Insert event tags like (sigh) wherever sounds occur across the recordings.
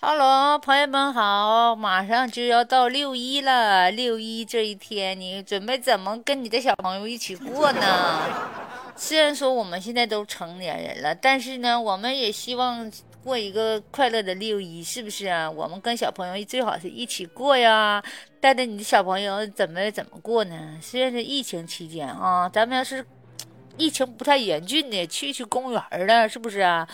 Hello，朋友们好！马上就要到六一了，六一这一天，你准备怎么跟你的小朋友一起过呢？(laughs) 虽然说我们现在都成年人了，但是呢，我们也希望过一个快乐的六一，是不是啊？我们跟小朋友最好是一起过呀，带着你的小朋友怎么怎么过呢？虽然是疫情期间啊，咱们要是疫情不太严峻的，去去公园了，是不是啊？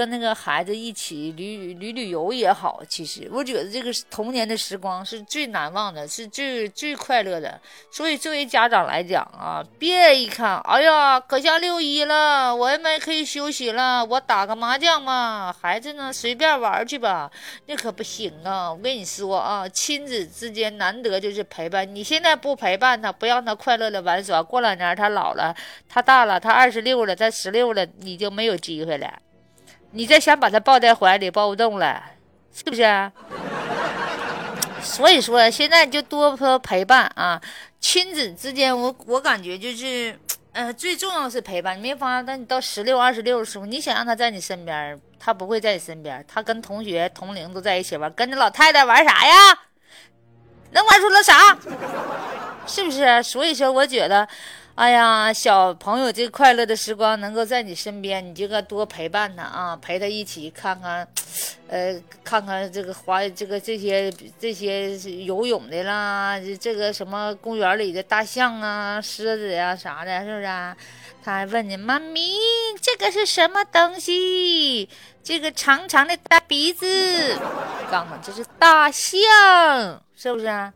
跟那个孩子一起旅旅旅游也好，其实我觉得这个童年的时光是最难忘的，是最最快乐的。所以作为家长来讲啊，别一看，哎呀，可下六一了，我们可以休息了，我打个麻将嘛，孩子呢随便玩去吧，那可不行啊！我跟你说啊，亲子之间难得就是陪伴，你现在不陪伴他，不让他快乐的玩耍，过两年他老了，他大了，他二十六了，他十六了，你就没有机会了。你再想把他抱在怀里，抱不动了，是不是？(laughs) 所以说，现在就多多陪伴啊！亲子之间，我我感觉就是，呃，最重要是陪伴。你没发现，当你到十六、二十六的时候，你想让他在你身边，他不会在你身边，他跟同学、同龄都在一起玩，跟着老太太玩啥呀？能玩出来啥？是不是？所以说，我觉得。哎呀，小朋友这快乐的时光能够在你身边，你就该多陪伴他啊，陪他一起看看，呃，看看这个滑这个这些这些游泳的啦，这个什么公园里的大象啊、狮子呀啥的，是不是？他还问你妈咪，这个是什么东西？这个长长的大鼻子，告诉这是大象。是不是？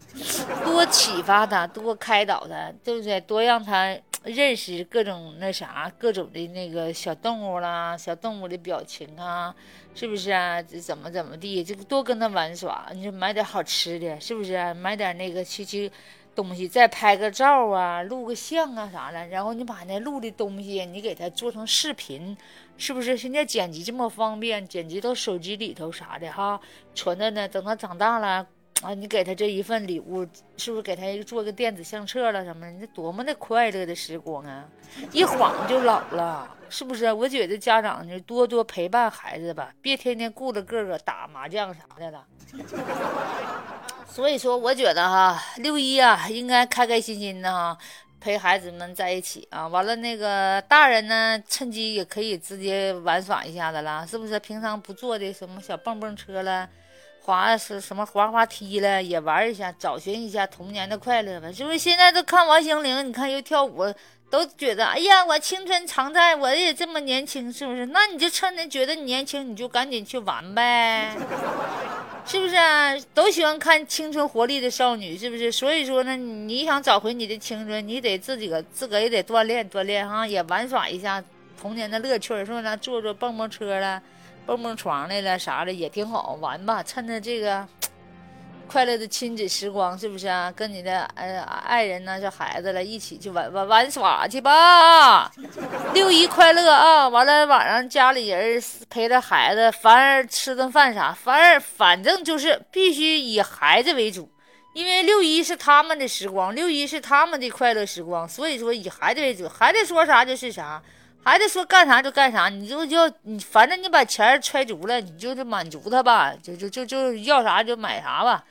多启发他，多开导他，对不对？多让他认识各种那啥，各种的那个小动物啦，小动物的表情啊，是不是啊？这怎么怎么地？这个多跟他玩耍，你说买点好吃的，是不是？买点那个去去东西，再拍个照啊，录个像啊啥的，然后你把那录的东西，你给它做成视频，是不是？现在剪辑这么方便，剪辑到手机里头啥的哈，存着呢，等他长大了。啊，你给他这一份礼物，是不是给他一个做个电子相册了什么？你这多么的快乐的时光啊！一晃就老了，是不是？我觉得家长就多多陪伴孩子吧，别天天顾着个个打麻将啥的了。所以说，我觉得哈，六一啊，应该开开心心的哈，陪孩子们在一起啊。完了，那个大人呢，趁机也可以直接玩耍一下子了，是不是？平常不坐的什么小蹦蹦车了。滑是什么滑滑梯了，也玩一下，找寻一下童年的快乐吧。是不是现在都看王心凌，你看又跳舞，都觉得哎呀，我青春常在，我也这么年轻，是不是？那你就趁着觉得你年轻，你就赶紧去玩呗，(laughs) 是不是？都喜欢看青春活力的少女，是不是？所以说呢，你想找回你的青春，你得自己个自个也得锻炼锻炼哈，也玩耍一下童年的乐趣，是不是？坐坐蹦蹦车了。蹦蹦床来了啥的也挺好玩吧？趁着这个 (tsk) 快乐的亲子时光，是不是啊？跟你的呃爱人呢，这孩子了，一起去玩玩玩耍去吧！六一快乐啊！完了晚上家里人陪着孩子，反而吃顿饭啥，反而反正就是必须以孩子为主，因为六一是他们的时光，六一是他们的快乐时光，所以说以孩子为主，孩子说啥就是啥。孩子说干啥就干啥，你就就你，反正你把钱揣足了，你就是满足他吧，就就就就要啥就买啥吧，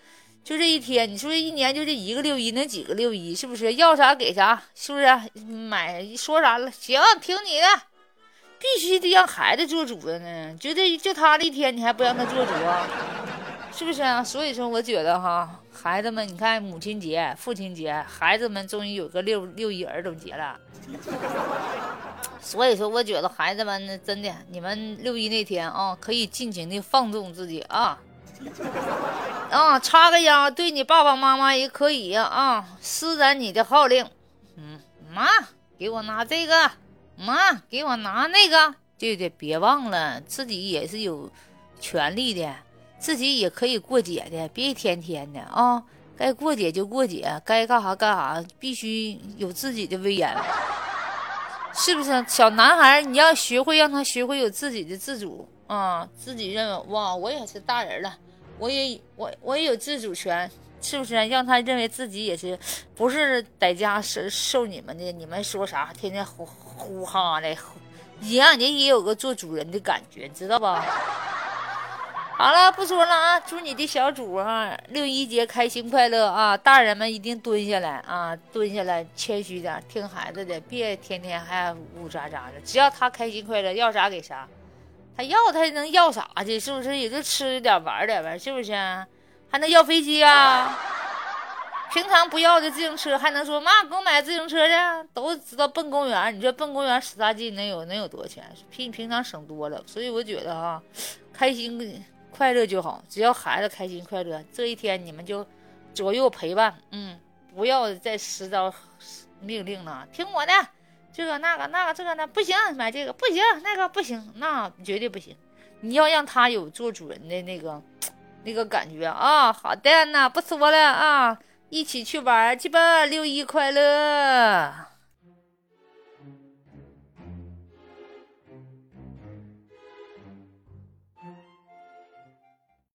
就这一天，你说一年就这一个六一，能几个六一？是不是要啥给啥？是不是买说啥了？行，听你的，必须得让孩子做主的呢。就这就他的一天，你还不让他做主啊？是不是啊？所以说，我觉得哈，孩子们，你看母亲节、父亲节，孩子们终于有个六六一儿童节了。所以说，我觉得孩子们真的，你们六一那天啊，可以尽情的放纵自己啊，(laughs) 啊，插个秧，对你爸爸妈妈也可以啊，施展你的号令，嗯，妈，给我拿这个，妈，给我拿那个，对对，别忘了自己也是有权利的，自己也可以过节的，别一天天的啊，该过节就过节，该干啥干啥，必须有自己的威严。是不是小男孩？你要学会让他学会有自己的自主啊，自己认为哇，我也是大人了，我也我我也有自主权，是不是？让他认为自己也是，不是在家受受你们的，你们说啥，天天呼呼哈的，你让人也有个做主人的感觉，知道吧？好了，不说了啊！祝你的小主啊，六一节开心快乐啊！大人们一定蹲下来啊，蹲下来，谦虚点，听孩子的，别天天还呜喳喳的。只要他开心快乐，要啥给啥。他要他能要啥去？是不是？也就吃点玩点呗，是不是？还能要飞机啊？(laughs) 平常不要的自行车，还能说妈给我买自行车去？都知道奔公园，你说奔公园使啥劲？能有能有多少钱？比你平常省多了。所以我觉得啊，开心。快乐就好，只要孩子开心快乐，这一天你们就左右陪伴，嗯，不要再实招命令了，听我的，这个那个那个这个呢不行，买这个不行，那个不行，那绝对不行，你要让他有做主人的那个那个感觉啊。好的，那不说了啊，一起去玩去吧，六一快乐。